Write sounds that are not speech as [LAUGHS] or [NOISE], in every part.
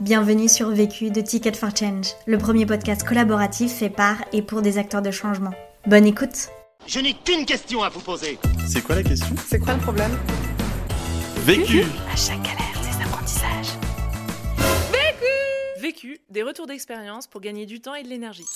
Bienvenue sur Vécu de Ticket for Change, le premier podcast collaboratif fait par et pour des acteurs de changement. Bonne écoute Je n'ai qu'une question à vous poser. C'est quoi la question? C'est quoi le problème? Vécu À chaque galère, des apprentissages. Vécu, des retours d'expérience pour gagner du temps et de l'énergie.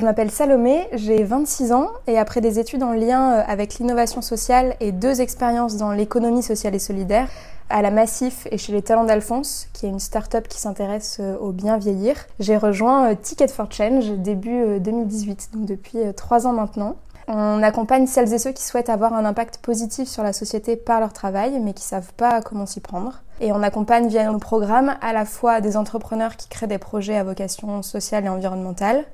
Je m'appelle Salomé, j'ai 26 ans et après des études en lien euh, avec l'innovation sociale et deux expériences dans l'économie sociale et solidaire, à la Massif et chez les Talents d'Alphonse, qui est une start-up qui s'intéresse euh, au bien vieillir, j'ai rejoint euh, Ticket for Change début 2018, donc depuis trois ans maintenant. On accompagne celles et ceux qui souhaitent avoir un impact positif sur la société par leur travail, mais qui savent pas comment s'y prendre. Et on accompagne via nos programmes à la fois des entrepreneurs qui créent des projets à vocation sociale et environnementale,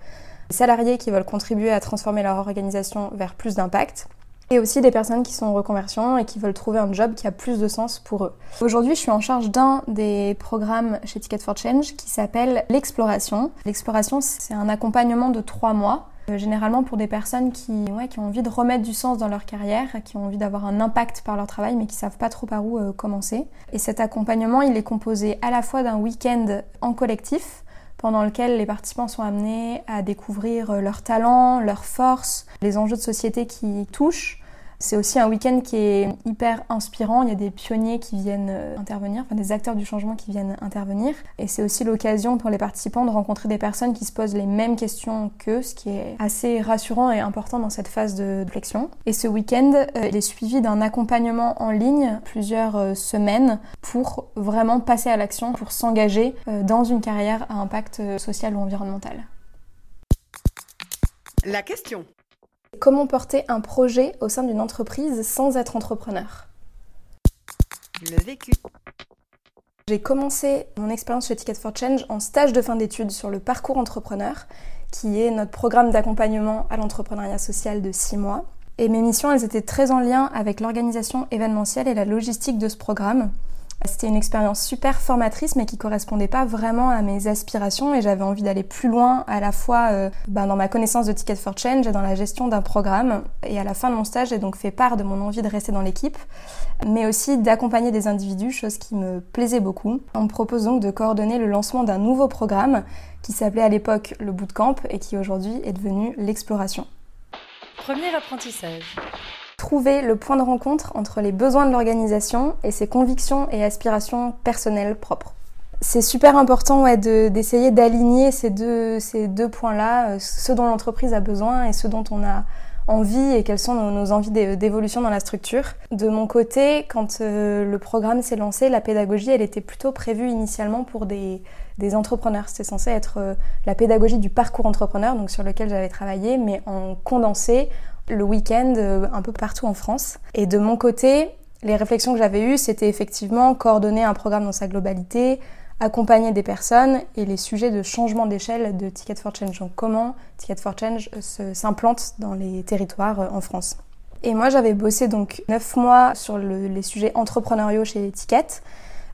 des salariés qui veulent contribuer à transformer leur organisation vers plus d'impact, et aussi des personnes qui sont en reconversion et qui veulent trouver un job qui a plus de sens pour eux. Aujourd'hui, je suis en charge d'un des programmes chez Ticket for Change qui s'appelle l'exploration. L'exploration, c'est un accompagnement de trois mois euh, généralement pour des personnes qui, ouais, qui ont envie de remettre du sens dans leur carrière, qui ont envie d'avoir un impact par leur travail, mais qui savent pas trop par où euh, commencer. Et cet accompagnement, il est composé à la fois d'un week-end en collectif, pendant lequel les participants sont amenés à découvrir euh, leurs talents, leurs forces, les enjeux de société qui touchent, c'est aussi un week-end qui est hyper inspirant. Il y a des pionniers qui viennent euh, intervenir, enfin des acteurs du changement qui viennent intervenir. Et c'est aussi l'occasion pour les participants de rencontrer des personnes qui se posent les mêmes questions qu'eux, ce qui est assez rassurant et important dans cette phase de réflexion. Et ce week-end, euh, il est suivi d'un accompagnement en ligne plusieurs euh, semaines pour vraiment passer à l'action, pour s'engager dans une carrière à impact social ou environnemental. La question. Comment porter un projet au sein d'une entreprise sans être entrepreneur? Le vécu. J'ai commencé mon expérience chez Ticket for Change en stage de fin d'études sur le parcours entrepreneur, qui est notre programme d'accompagnement à l'entrepreneuriat social de six mois. Et mes missions, elles étaient très en lien avec l'organisation événementielle et la logistique de ce programme. C'était une expérience super formatrice mais qui correspondait pas vraiment à mes aspirations et j'avais envie d'aller plus loin à la fois euh, ben, dans ma connaissance de Ticket for Change et dans la gestion d'un programme. Et à la fin de mon stage, j'ai donc fait part de mon envie de rester dans l'équipe, mais aussi d'accompagner des individus, chose qui me plaisait beaucoup. On me propose donc de coordonner le lancement d'un nouveau programme qui s'appelait à l'époque le Bootcamp et qui aujourd'hui est devenu l'exploration. Premier apprentissage trouver le point de rencontre entre les besoins de l'organisation et ses convictions et aspirations personnelles propres. C'est super important d'essayer d'aligner ces deux, points-là, euh, ce dont l'entreprise a besoin et ce dont on a envie et quelles sont nos, envies d'évolution dans la structure. De mon côté, quand euh, le programme s'est lancé, la pédagogie, elle était plutôt prévue initialement pour des, des entrepreneurs. C'était censé être euh, la pédagogie du parcours entrepreneur, donc sur lequel j'avais travaillé, mais en condensé, le week-end euh, un peu partout en France. Et de mon côté, les réflexions que j'avais eues, c'était effectivement coordonner un programme dans sa globalité, accompagner des personnes et les sujets de changement d'échelle de Ticket for Change. Donc comment Ticket for Change euh, s'implante dans les territoires euh, en France. Et moi, j'avais bossé donc neuf mois sur les sujets entrepreneuriaux chez Ticket.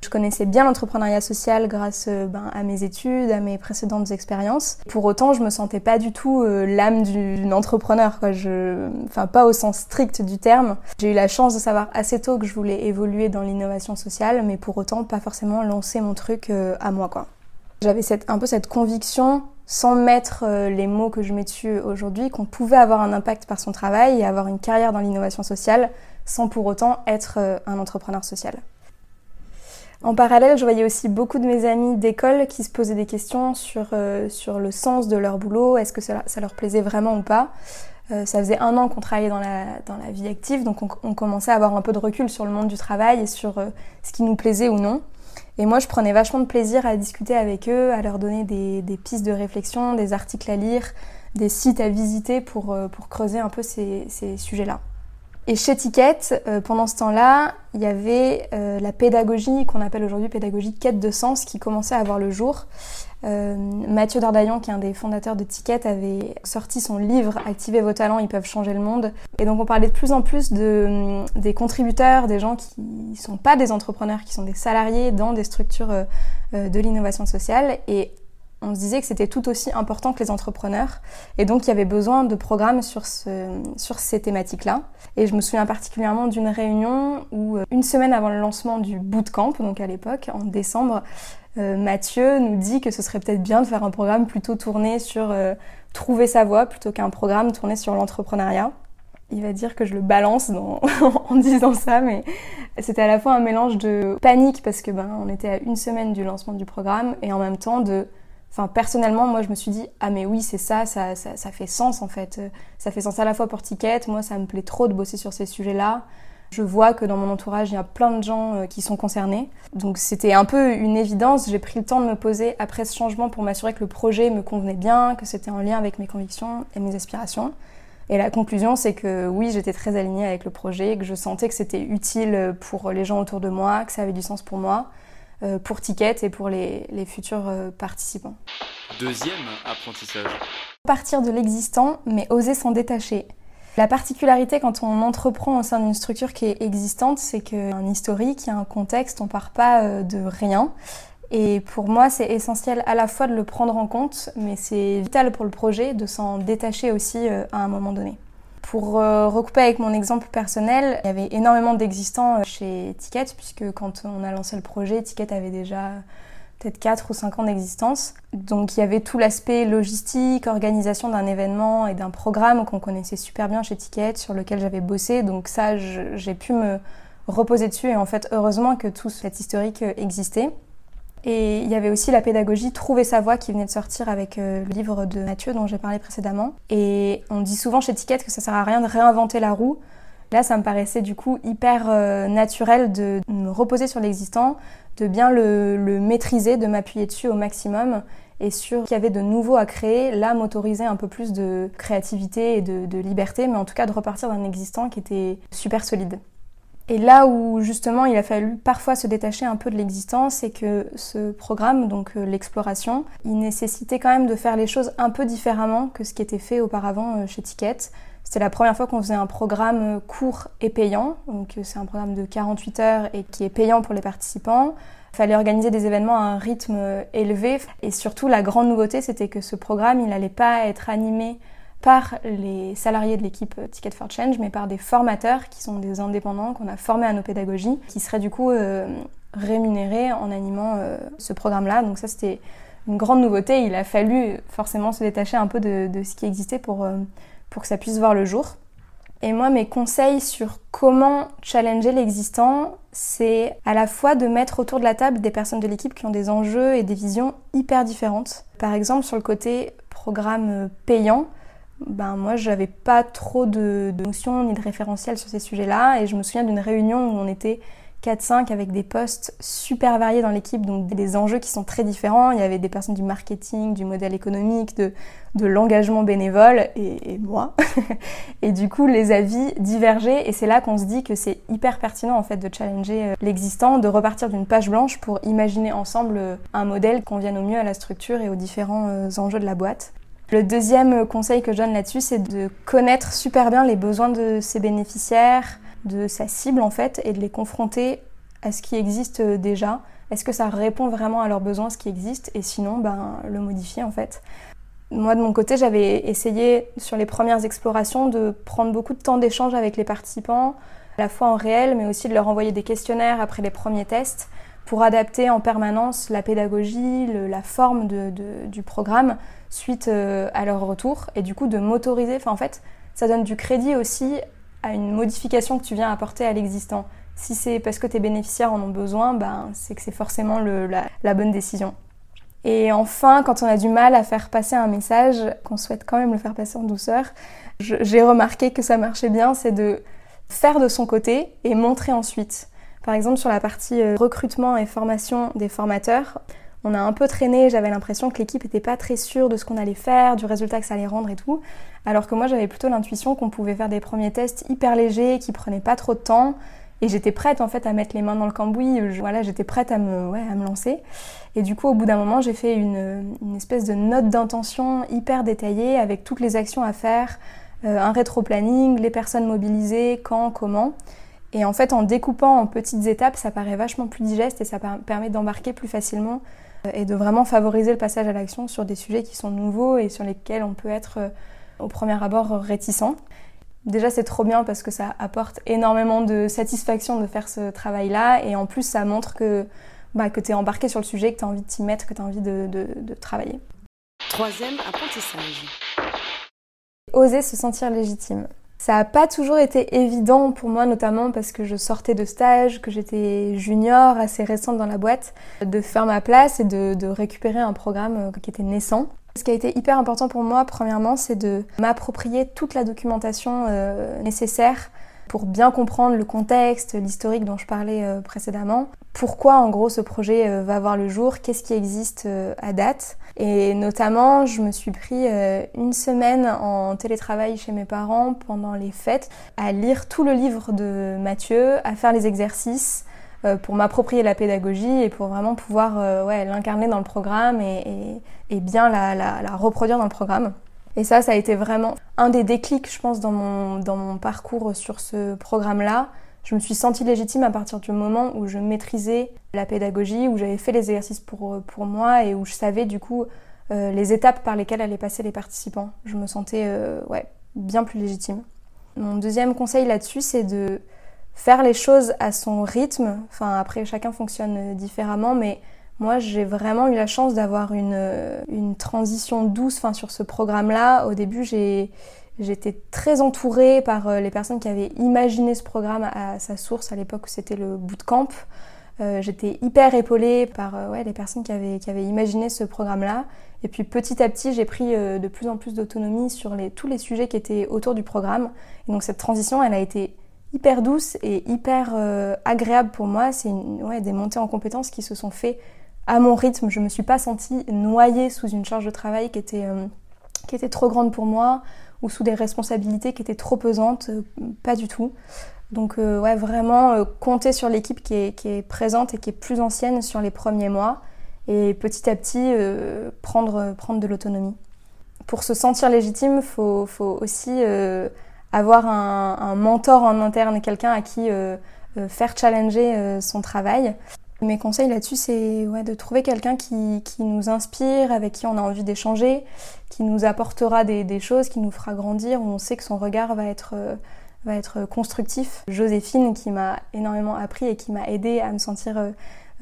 Je connaissais bien l'entrepreneuriat social grâce euh, ben, à mes études, à mes précédentes expériences. Pour autant, je me sentais pas du tout euh, l'âme d'une entrepreneur, quoi. Je, enfin, pas au sens strict du terme. J'ai eu la chance de savoir assez tôt que je voulais évoluer dans l'innovation sociale, mais pour autant pas forcément lancer mon truc euh, à moi, quoi. J'avais un peu cette conviction sans mettre les mots que je mets dessus aujourd'hui, qu'on pouvait avoir un impact par son travail et avoir une carrière dans l'innovation sociale sans pour autant être un entrepreneur social. En parallèle, je voyais aussi beaucoup de mes amis d'école qui se posaient des questions sur, euh, sur le sens de leur boulot, est-ce que ça, leur plaisait vraiment ou pas. Euh, ça faisait un an qu'on travaillait dans la, dans la vie active, donc on, commençait à avoir un peu de recul sur le monde du travail et sur euh, ce qui nous plaisait ou non. Et moi, je prenais vachement de plaisir à discuter avec eux, à leur donner des, des pistes de réflexion, des articles à lire, des sites à visiter pour, pour creuser un peu ces, ces sujets-là. Et chez Ticket, euh, pendant ce temps-là, il y avait euh, la pédagogie qu'on appelle aujourd'hui pédagogie quête de sens qui commençait à avoir le jour. Euh, Mathieu Dardaillon, qui est un des fondateurs de Ticket, avait sorti son livre Activez vos talents, ils peuvent changer le monde. Et donc on parlait de plus en plus de, des contributeurs, des gens qui ne sont pas des entrepreneurs, qui sont des salariés dans des structures de l'innovation sociale. Et on se disait que c'était tout aussi important que les entrepreneurs. Et donc, il y avait besoin de programmes sur, ce, sur ces thématiques-là. Et je me souviens particulièrement d'une réunion où, euh, une semaine avant le lancement du bootcamp, donc à l'époque, en décembre, euh, Mathieu nous dit que ce serait peut-être bien de faire un programme plutôt tourné sur euh, trouver sa voie plutôt qu'un programme tourné sur l'entrepreneuriat. Il va dire que je le balance [LAUGHS] en disant ça, mais c'était à la fois un mélange de panique parce que ben on était à une semaine du lancement du programme et en même temps de Enfin, personnellement, moi, je me suis dit, ah, mais oui, c'est ça ça, ça, ça, fait sens, en fait. Ça fait sens à la fois pour Ticket. Moi, ça me plaît trop de bosser sur ces sujets-là. Je vois que dans mon entourage, il y a plein de gens euh, qui sont concernés. Donc c'était un peu une évidence. J'ai pris le temps de me poser après ce changement pour m'assurer que le projet me convenait bien, que c'était en lien avec mes convictions et mes aspirations. Et la conclusion, c'est que oui, j'étais très alignée avec le projet, que je sentais que c'était utile pour les gens autour de moi, que ça avait du sens pour moi, pour Ticket et pour les, les futurs euh, participants. Deuxième apprentissage. Partir de l'existant, mais oser s'en détacher. La particularité quand on entreprend au sein d'une structure qui est existante, c'est qu'il y a un historique, il y a un contexte, on part pas euh, de rien. Et pour moi, c'est essentiel à la fois de le prendre en compte, mais c'est vital pour le projet de s'en détacher aussi euh, à un moment donné. Pour euh, recouper avec mon exemple personnel, il y avait énormément d'existants chez Ticket, puisque quand on a lancé le projet, Ticket avait déjà peut-être 4 ou 5 ans d'existence. Donc il y avait tout l'aspect logistique, organisation d'un événement et d'un programme qu'on connaissait super bien chez Ticket, sur lequel j'avais bossé. Donc ça, j'ai pu me reposer dessus et en fait, heureusement que tout cet historique existait. Et il y avait aussi la pédagogie Trouver sa voie qui venait de sortir avec euh, le livre de Mathieu dont j'ai parlé précédemment. Et on dit souvent chez Ticket que ça sert à rien de réinventer la roue. Là, ça me paraissait du coup hyper euh, naturel de me reposer sur l'existant, de bien le, maîtriser, de m'appuyer dessus au maximum et sur qu'il y avait de nouveau à créer, là m'autoriser un peu plus de créativité et de, liberté, mais en tout cas de repartir d'un existant qui était super solide. Et là où justement il a fallu parfois se détacher un peu de l'existant, c'est que ce programme, donc euh, l'exploration, il nécessitait quand même de faire les choses un peu différemment que ce qui était fait auparavant euh, chez Ticket. C'était la première fois qu'on faisait un programme euh, court et payant, donc c'est un programme de 48 heures et qui est payant pour les participants. Il fallait organiser des événements à un rythme élevé et surtout la grande nouveauté c'était que ce programme il n'allait pas être animé par les salariés de l'équipe Ticket for Change, mais par des formateurs qui sont des indépendants qu'on a formés à nos pédagogies, qui seraient du coup euh, rémunérés en animant euh, ce programme-là. Donc ça, c'était une grande nouveauté. Il a fallu forcément se détacher un peu de, ce qui existait pour, euh, pour que ça puisse voir le jour. Et moi, mes conseils sur comment challenger l'existant, c'est à la fois de mettre autour de la table des personnes de l'équipe qui ont des enjeux et des visions hyper différentes. Par exemple, sur le côté programme payant, ben moi j'avais pas trop de, de notions ni de référentiels sur ces sujets-là et je me souviens d'une réunion où on était 4-5 avec des postes super variés dans l'équipe, donc des enjeux qui sont très différents. Il y avait des personnes du marketing, du modèle économique, de, de l'engagement bénévole et, moi. [LAUGHS] et du coup, les avis divergeaient et c'est là qu'on se dit que c'est hyper pertinent en fait de challenger euh, l'existant, de repartir d'une page blanche pour imaginer ensemble euh, un modèle qui convienne au mieux à la structure et aux différents euh, enjeux de la boîte. Le deuxième conseil que je donne là-dessus, c'est de connaître super bien les besoins de ses bénéficiaires, de sa cible en fait, et de les confronter à ce qui existe déjà. Est-ce que ça répond vraiment à leurs besoins, ce qui existe, et sinon, ben, le modifier en fait. Moi, de mon côté, j'avais essayé sur les premières explorations de prendre beaucoup de temps d'échange avec les participants, à la fois en réel, mais aussi de leur envoyer des questionnaires après les premiers tests pour adapter en permanence la pédagogie, la forme du programme suite euh, à leur retour et du coup de m'autoriser. Enfin, en fait, ça donne du crédit aussi à une modification que tu viens apporter à l'existant. Si c'est parce que tes bénéficiaires en ont besoin, ben, c'est que c'est forcément la, bonne décision. Et enfin, quand on a du mal à faire passer un message, qu'on souhaite quand même le faire passer en douceur, j'ai remarqué que ça marchait bien, c'est de faire de son côté et montrer ensuite. Par exemple, sur la partie euh, recrutement et formation des formateurs, on a un peu traîné, j'avais l'impression que l'équipe n'était pas très sûre de ce qu'on allait faire, du résultat que ça allait rendre et tout. Alors que moi j'avais plutôt l'intuition qu'on pouvait faire des premiers tests hyper légers, qui prenaient pas trop de temps. Et j'étais prête en fait à mettre les mains dans le cambouis, voilà, j'étais prête à me, lancer. Et du coup, au bout d'un moment, j'ai fait une, une, espèce de note d'intention hyper détaillée avec toutes les actions à faire, euh, un rétro-planning, les personnes mobilisées, quand, comment. Et en fait, en découpant en petites étapes, ça paraît vachement plus digeste et ça permet d'embarquer plus facilement et de vraiment favoriser le passage à l'action sur des sujets qui sont nouveaux et sur lesquels on peut être au premier abord réticent. Déjà, c'est trop bien parce que ça apporte énormément de satisfaction de faire ce travail-là. Et en plus, ça montre que, bah, que tu es embarqué sur le sujet, que tu as envie de t'y mettre, que tu as envie de, de, travailler. Troisième apprentissage. Oser se sentir légitime. Ça n'a pas toujours été évident pour moi, notamment parce que je sortais de stage, que j'étais junior, assez récente dans la boîte, de faire ma place et de, récupérer un programme qui était naissant. Ce qui a été hyper important pour moi, premièrement, c'est de m'approprier toute la documentation euh, nécessaire pour bien comprendre le contexte, l'historique dont je parlais euh, précédemment. Pourquoi en gros ce projet euh, va voir le jour, qu'est-ce qui existe à date? Et notamment, je me suis pris une semaine en télétravail chez mes parents pendant les fêtes à lire tout le livre de Mathieu, à faire les exercices, euh, pour m'approprier la pédagogie et pour vraiment pouvoir euh, l'incarner dans le programme et, bien la, reproduire dans le programme. Et ça, ça a été vraiment un des déclics, je pense, dans mon, parcours sur ce programme-là. Je me suis sentie légitime à partir du moment où je maîtrisais la pédagogie, où j'avais fait les exercices pour, pour moi et où je savais du coup euh, les étapes par lesquelles allaient passer les participants. Je me sentais euh, bien plus légitime. Mon deuxième conseil là-dessus, c'est de faire les choses à son rythme. Enfin, après, chacun fonctionne différemment, mais moi, j'ai vraiment eu la chance d'avoir une, une transition douce enfin, sur ce programme-là. Au début, j'étais très entourée par euh, les personnes qui avaient imaginé ce programme à sa source à l'époque où c'était le bootcamp. Euh, j'étais hyper épaulée par euh, ouais, les personnes qui avaient, qui avaient imaginé ce programme-là. Et puis petit à petit, j'ai pris de plus en plus d'autonomie sur les, tous les sujets qui étaient autour du programme. Donc cette transition, elle a été hyper douce et hyper euh, agréable pour moi. C'est ouais, des montées en compétences qui se sont fait à mon rythme. Je me suis pas sentie noyée sous une charge de travail qui était, euh, qui était trop grande pour moi ou sous des responsabilités qui étaient trop pesantes. Euh, pas du tout. Donc ouais, vraiment compter sur l'équipe qui est, qui est, présente et qui est plus ancienne sur les premiers mois et petit à petit prendre, prendre de l'autonomie. Pour se sentir légitime, il faut, faut, aussi avoir un, mentor en interne, quelqu'un à qui euh, euh, faire challenger euh, son travail. Mes conseils là-dessus, c'est de trouver quelqu'un qui, qui, nous inspire, avec qui on a envie d'échanger, qui nous apportera des, choses, qui nous fera grandir, où on sait que son regard va être, va être constructif. Joséphine, qui m'a énormément appris et qui m'a aidé à me sentir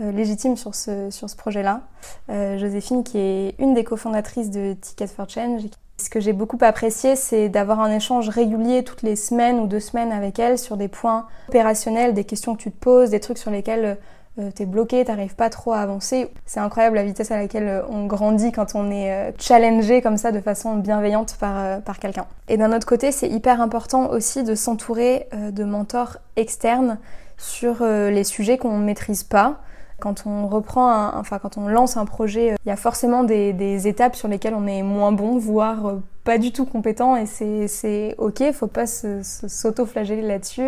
légitime sur ce, sur ce projet-là. Joséphine, qui est une des cofondatrices de Ticket for Change, ce que j'ai beaucoup apprécié, c'est d'avoir un échange régulier toutes les semaines ou deux semaines avec elle sur des points opérationnels, des questions que tu te poses, des trucs sur lesquels euh, t'es bloqué, t'arrives pas trop à avancer. C'est incroyable la vitesse à laquelle euh, on grandit quand on est euh, challengé comme ça de façon bienveillante par, par quelqu'un. Et d'un autre côté, c'est hyper important aussi de s'entourer de mentors externes sur les sujets qu'on ne maîtrise pas. Quand on reprend, enfin quand on lance un projet, euh, il y a forcément des, étapes sur lesquelles on est moins bon, voire euh, pas du tout compétent, et c'est ok, faut pas s'auto-flageller là-dessus.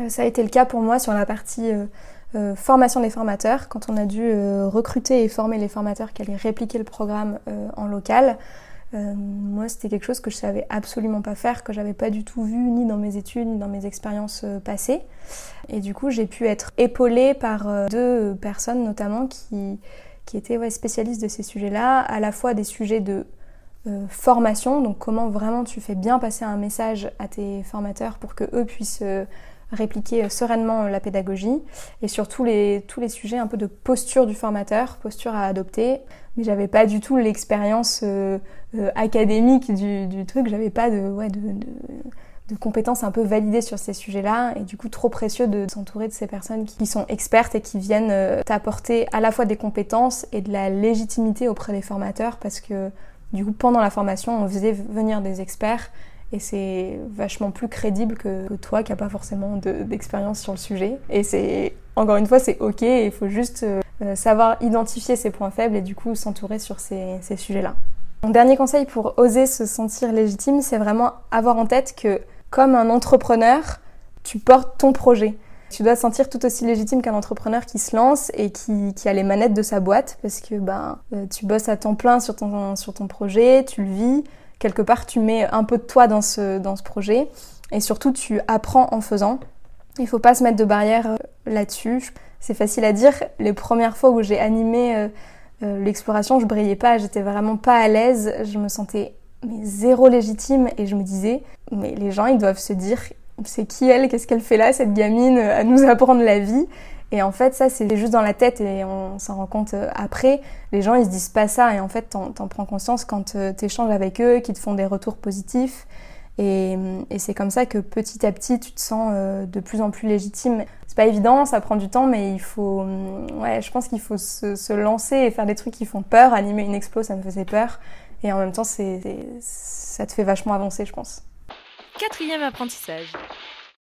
Euh, ça a été le cas pour moi sur la partie formation des formateurs, quand on a dû recruter et former les formateurs qui allaient répliquer le programme en local. Euh, moi, c'était quelque chose que je savais absolument pas faire, que j'avais pas du tout vu ni dans mes études ni dans mes expériences euh, passées. Et du coup, j'ai pu être épaulée par euh, deux personnes notamment qui, qui étaient spécialistes de ces sujets-là, à la fois des sujets de formation, donc comment vraiment tu fais bien passer un message à tes formateurs pour que eux puissent répliquer sereinement la pédagogie et surtout les, tous les sujets un peu de posture du formateur, posture à adopter. Mais j'avais pas du tout l'expérience euh, euh, académique du, du truc, j'avais pas de, ouais, de, compétences un peu validées sur ces sujets-là. Et du coup trop précieux de s'entourer de ces personnes qui sont expertes et qui viennent euh, t'apporter à la fois des compétences et de la légitimité auprès des formateurs. Parce que du coup pendant la formation on faisait venir des experts et c'est vachement plus crédible que, toi qui n'as pas forcément d'expérience sur le sujet. Et c'est, encore une fois, c'est ok, il faut juste euh, savoir identifier ses points faibles et du coup s'entourer sur ces, sujets-là. Mon dernier conseil pour oser se sentir légitime, c'est vraiment avoir en tête que comme un entrepreneur, tu portes ton projet. Tu dois te sentir tout aussi légitime qu'un entrepreneur qui se lance et qui, qui, a les manettes de sa boîte parce que ben, euh, tu bosses à temps plein sur ton, sur ton projet, tu le vis, quelque part tu mets un peu de toi dans ce, dans ce projet et surtout tu apprends en faisant. Il faut pas se mettre de barrière euh, là-dessus. C'est facile à dire. Les premières fois où j'ai animé euh, L'exploration, je brillais pas, j'étais vraiment pas à l'aise, je me sentais mais zéro légitime et je me disais mais les gens ils doivent se dire c'est qui elle, qu'est-ce qu'elle fait là cette gamine à nous apprendre la vie? Et en fait, ça, c'est juste dans la tête et on s'en rend compte euh, après. Les gens, ils se disent pas ça et en fait, t'en, en prends conscience quand euh, tu échanges avec eux, qu'ils te font des retours positifs. Et, et c'est comme ça que petit à petit, tu te sens euh, de plus en plus légitime. C'est pas évident, ça prend du temps, mais il faut, mm, ouais, je pense qu'il faut se, lancer et faire des trucs qui font peur. Animer une expo, ça me faisait peur. Et en même temps, ça te fait vachement avancer, je pense. Quatrième apprentissage.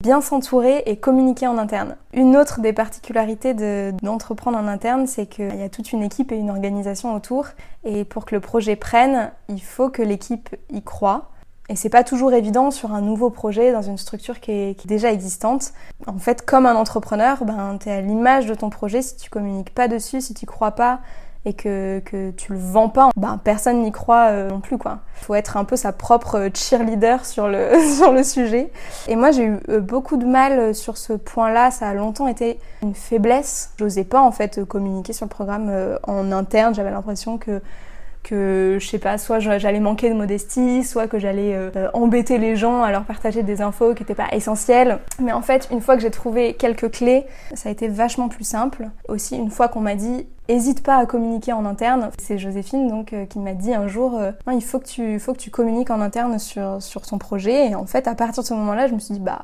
Bien s'entourer et communiquer en interne. Une autre des particularités d'entreprendre en interne, c'est qu'il y a toute une équipe et une organisation autour. Et pour que le projet prenne, il faut que l'équipe y croit. Et c'est pas toujours évident sur un nouveau projet dans une structure qui est, déjà existante. En fait, comme un entrepreneur, ben, tu es à l'image de ton projet. Si tu communiques pas dessus, si tu crois pas, et que, tu le vends pas, ben, personne n'y croit euh, non plus quoi. Faut être un peu sa propre cheerleader sur le, [LAUGHS] sur le sujet. Et moi j'ai eu euh, beaucoup de mal sur ce point-là, ça a longtemps été une faiblesse. J'osais pas en fait communiquer sur le programme euh, en interne, j'avais l'impression que que je sais pas, soit j'allais manquer de modestie, soit que j'allais embêter les gens à leur partager des infos qui n'étaient pas essentielles. Mais en fait, une fois que j'ai trouvé quelques clés, ça a été vachement plus simple. Aussi, une fois qu'on m'a dit Hésite pas à communiquer en interne. C'est Joséphine donc euh, qui m'a dit un jour euh, il faut que tu faut que tu communiques en interne sur sur ton projet et en fait à partir de ce moment-là, je me suis dit bah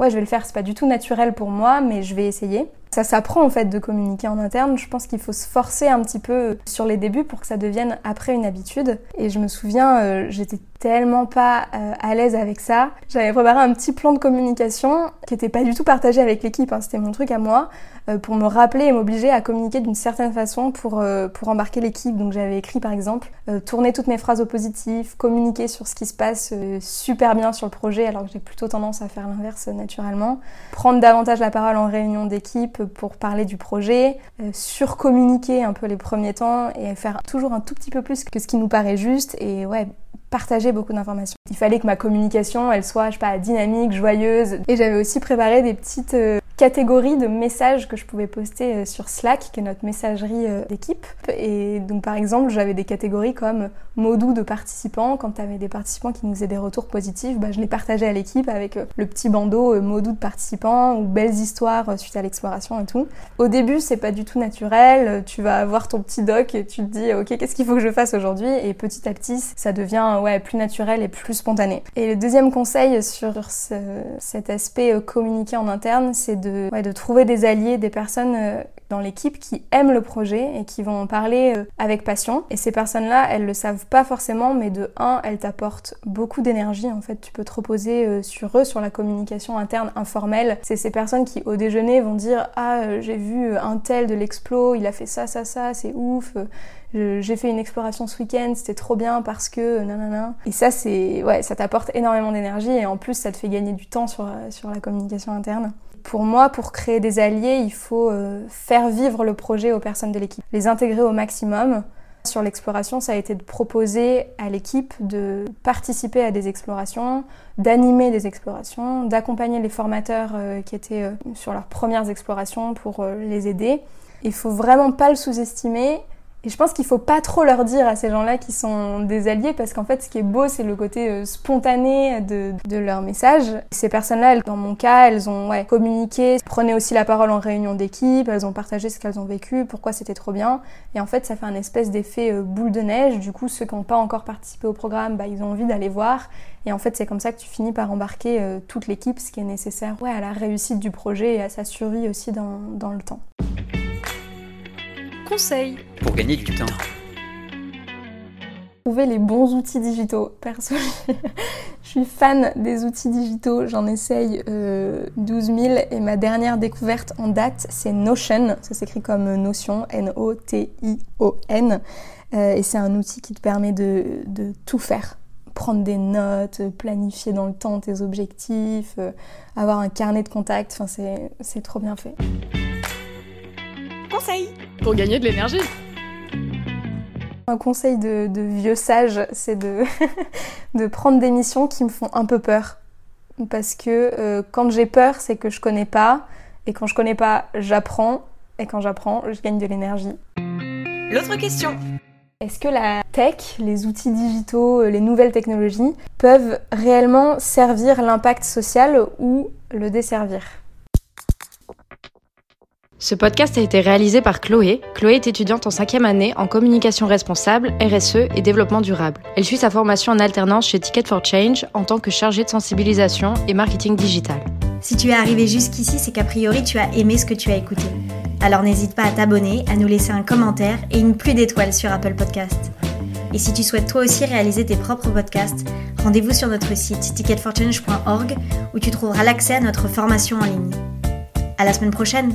ouais, je vais le faire, c'est pas du tout naturel pour moi mais je vais essayer. Ça s'apprend en fait de communiquer en interne. Je pense qu'il faut se forcer un petit peu sur les débuts pour que ça devienne après une habitude. Et je me souviens, euh, j'étais tellement pas euh, à l'aise avec ça. J'avais préparé un petit plan de communication qui était pas du tout partagé avec l'équipe. Hein. C'était mon truc à moi euh, pour me rappeler et m'obliger à communiquer d'une certaine façon pour pour embarquer l'équipe. Donc j'avais écrit par exemple tourner toutes mes phrases au positif, communiquer sur ce qui se passe super bien sur le projet alors que j'ai plutôt tendance à faire l'inverse naturellement, prendre davantage la parole en réunion d'équipe pour parler du projet, euh, surcommuniquer un peu les premiers temps et faire toujours un tout petit peu plus que ce qui nous paraît juste et ouais, partager beaucoup d'informations. Il fallait que ma communication, elle soit, je sais pas, dynamique, joyeuse. Et j'avais aussi préparé des petites euh, catégories de messages que je pouvais poster euh, sur Slack, qui est notre messagerie euh, d'équipe. Et donc par exemple, j'avais des catégories comme mots doux de participants. Quand tu avais des participants qui nous faisaient des retours positifs, bah, je les partageais à l'équipe avec euh, le petit bandeau mots doux de participants ou belles histoires suite à l'exploration et tout. Au début, c'est pas du tout naturel. Tu vas avoir ton petit doc et tu te dis ok, qu'est-ce qu'il faut que je fasse aujourd'hui? Et petit à petit, ça devient ouais plus naturel et plus spontané. Et le deuxième conseil sur cet aspect communiquer en interne, c'est de de, trouver des alliés, des personnes euh, dans l'équipe qui aiment le projet et qui vont en parler euh, avec passion. Et ces personnes-là, elles le savent pas forcément, mais de un, elles t'apportent beaucoup d'énergie. En fait, tu peux te reposer euh, sur eux, sur la communication interne informelle. C'est ces personnes qui, au déjeuner, vont dire Ah, j'ai vu un tel de l'explo, il a fait ça, ça, ça, c'est ouf j'ai fait une exploration ce week-end, c'était trop bien parce que nanana. Et ça, c'est ouais, ça t'apporte énormément d'énergie et en plus, ça te fait gagner du temps sur, sur la communication interne. Pour moi, pour créer des alliés, il faut euh, faire vivre le projet aux personnes de l'équipe, les intégrer au maximum. Sur l'exploration, ça a été de proposer à l'équipe de participer à des explorations, d'animer des explorations, d'accompagner les formateurs euh, qui étaient euh, sur leurs premières explorations pour les aider. Il faut vraiment pas le sous-estimer et je pense qu'il faut pas trop leur dire à ces gens-là qui sont des alliés parce qu'en fait, ce qui est beau, c'est le côté euh, spontané de, de leur message. Ces personnes-là, dans mon cas, elles ont ouais, communiqué, prenaient aussi la parole en réunion d'équipe, elles ont partagé ce qu'elles ont vécu, pourquoi c'était trop bien. Et en fait, ça fait un espèce d'effet euh, boule de neige. Du coup, ceux qui n'ont pas encore participé au programme, bah, ils ont envie d'aller voir. Et en fait, c'est comme ça que tu finis par embarquer euh, toute l'équipe, ce qui est nécessaire ouais, à la réussite du projet et à sa survie aussi dans, dans le temps conseils pour gagner du temps. Trouver les bons outils digitaux. Perso, je suis fan des outils digitaux. J'en essaye 12 euh, 000 et ma dernière découverte en date, c'est Notion. Ça s'écrit comme Notion, N-O-T-I-O-N. Euh, et c'est un outil qui te permet de, de, tout faire. Prendre des notes, planifier dans le temps tes objectifs, euh, avoir un carnet de contacts. Enfin, c'est trop bien fait. Conseil pour gagner de l'énergie. Un conseil de, vieux sage, c'est de, [LAUGHS] de prendre des missions qui me font un peu peur. Parce que euh, quand j'ai peur, c'est que je connais pas. Et quand je connais pas, j'apprends. Et quand j'apprends, je gagne de l'énergie. L'autre question. Est-ce que la tech, les outils digitaux, les nouvelles technologies peuvent réellement servir l'impact social ou le desservir? Ce podcast a été réalisé par Chloé. Chloé est étudiante en cinquième année en communication responsable, RSE et développement durable. Elle suit sa formation en alternance chez Ticket for Change en tant que chargée de sensibilisation et marketing digital. Si tu es arrivé jusqu'ici, c'est qu'a priori tu as aimé ce que tu as écouté. Alors n'hésite pas à t'abonner, à nous laisser un commentaire et une pluie d'étoiles sur Apple Podcast. Et si tu souhaites toi aussi réaliser tes propres podcasts, rendez-vous sur notre site ticketforchange.org où tu trouveras l'accès à notre formation en ligne. À la semaine prochaine.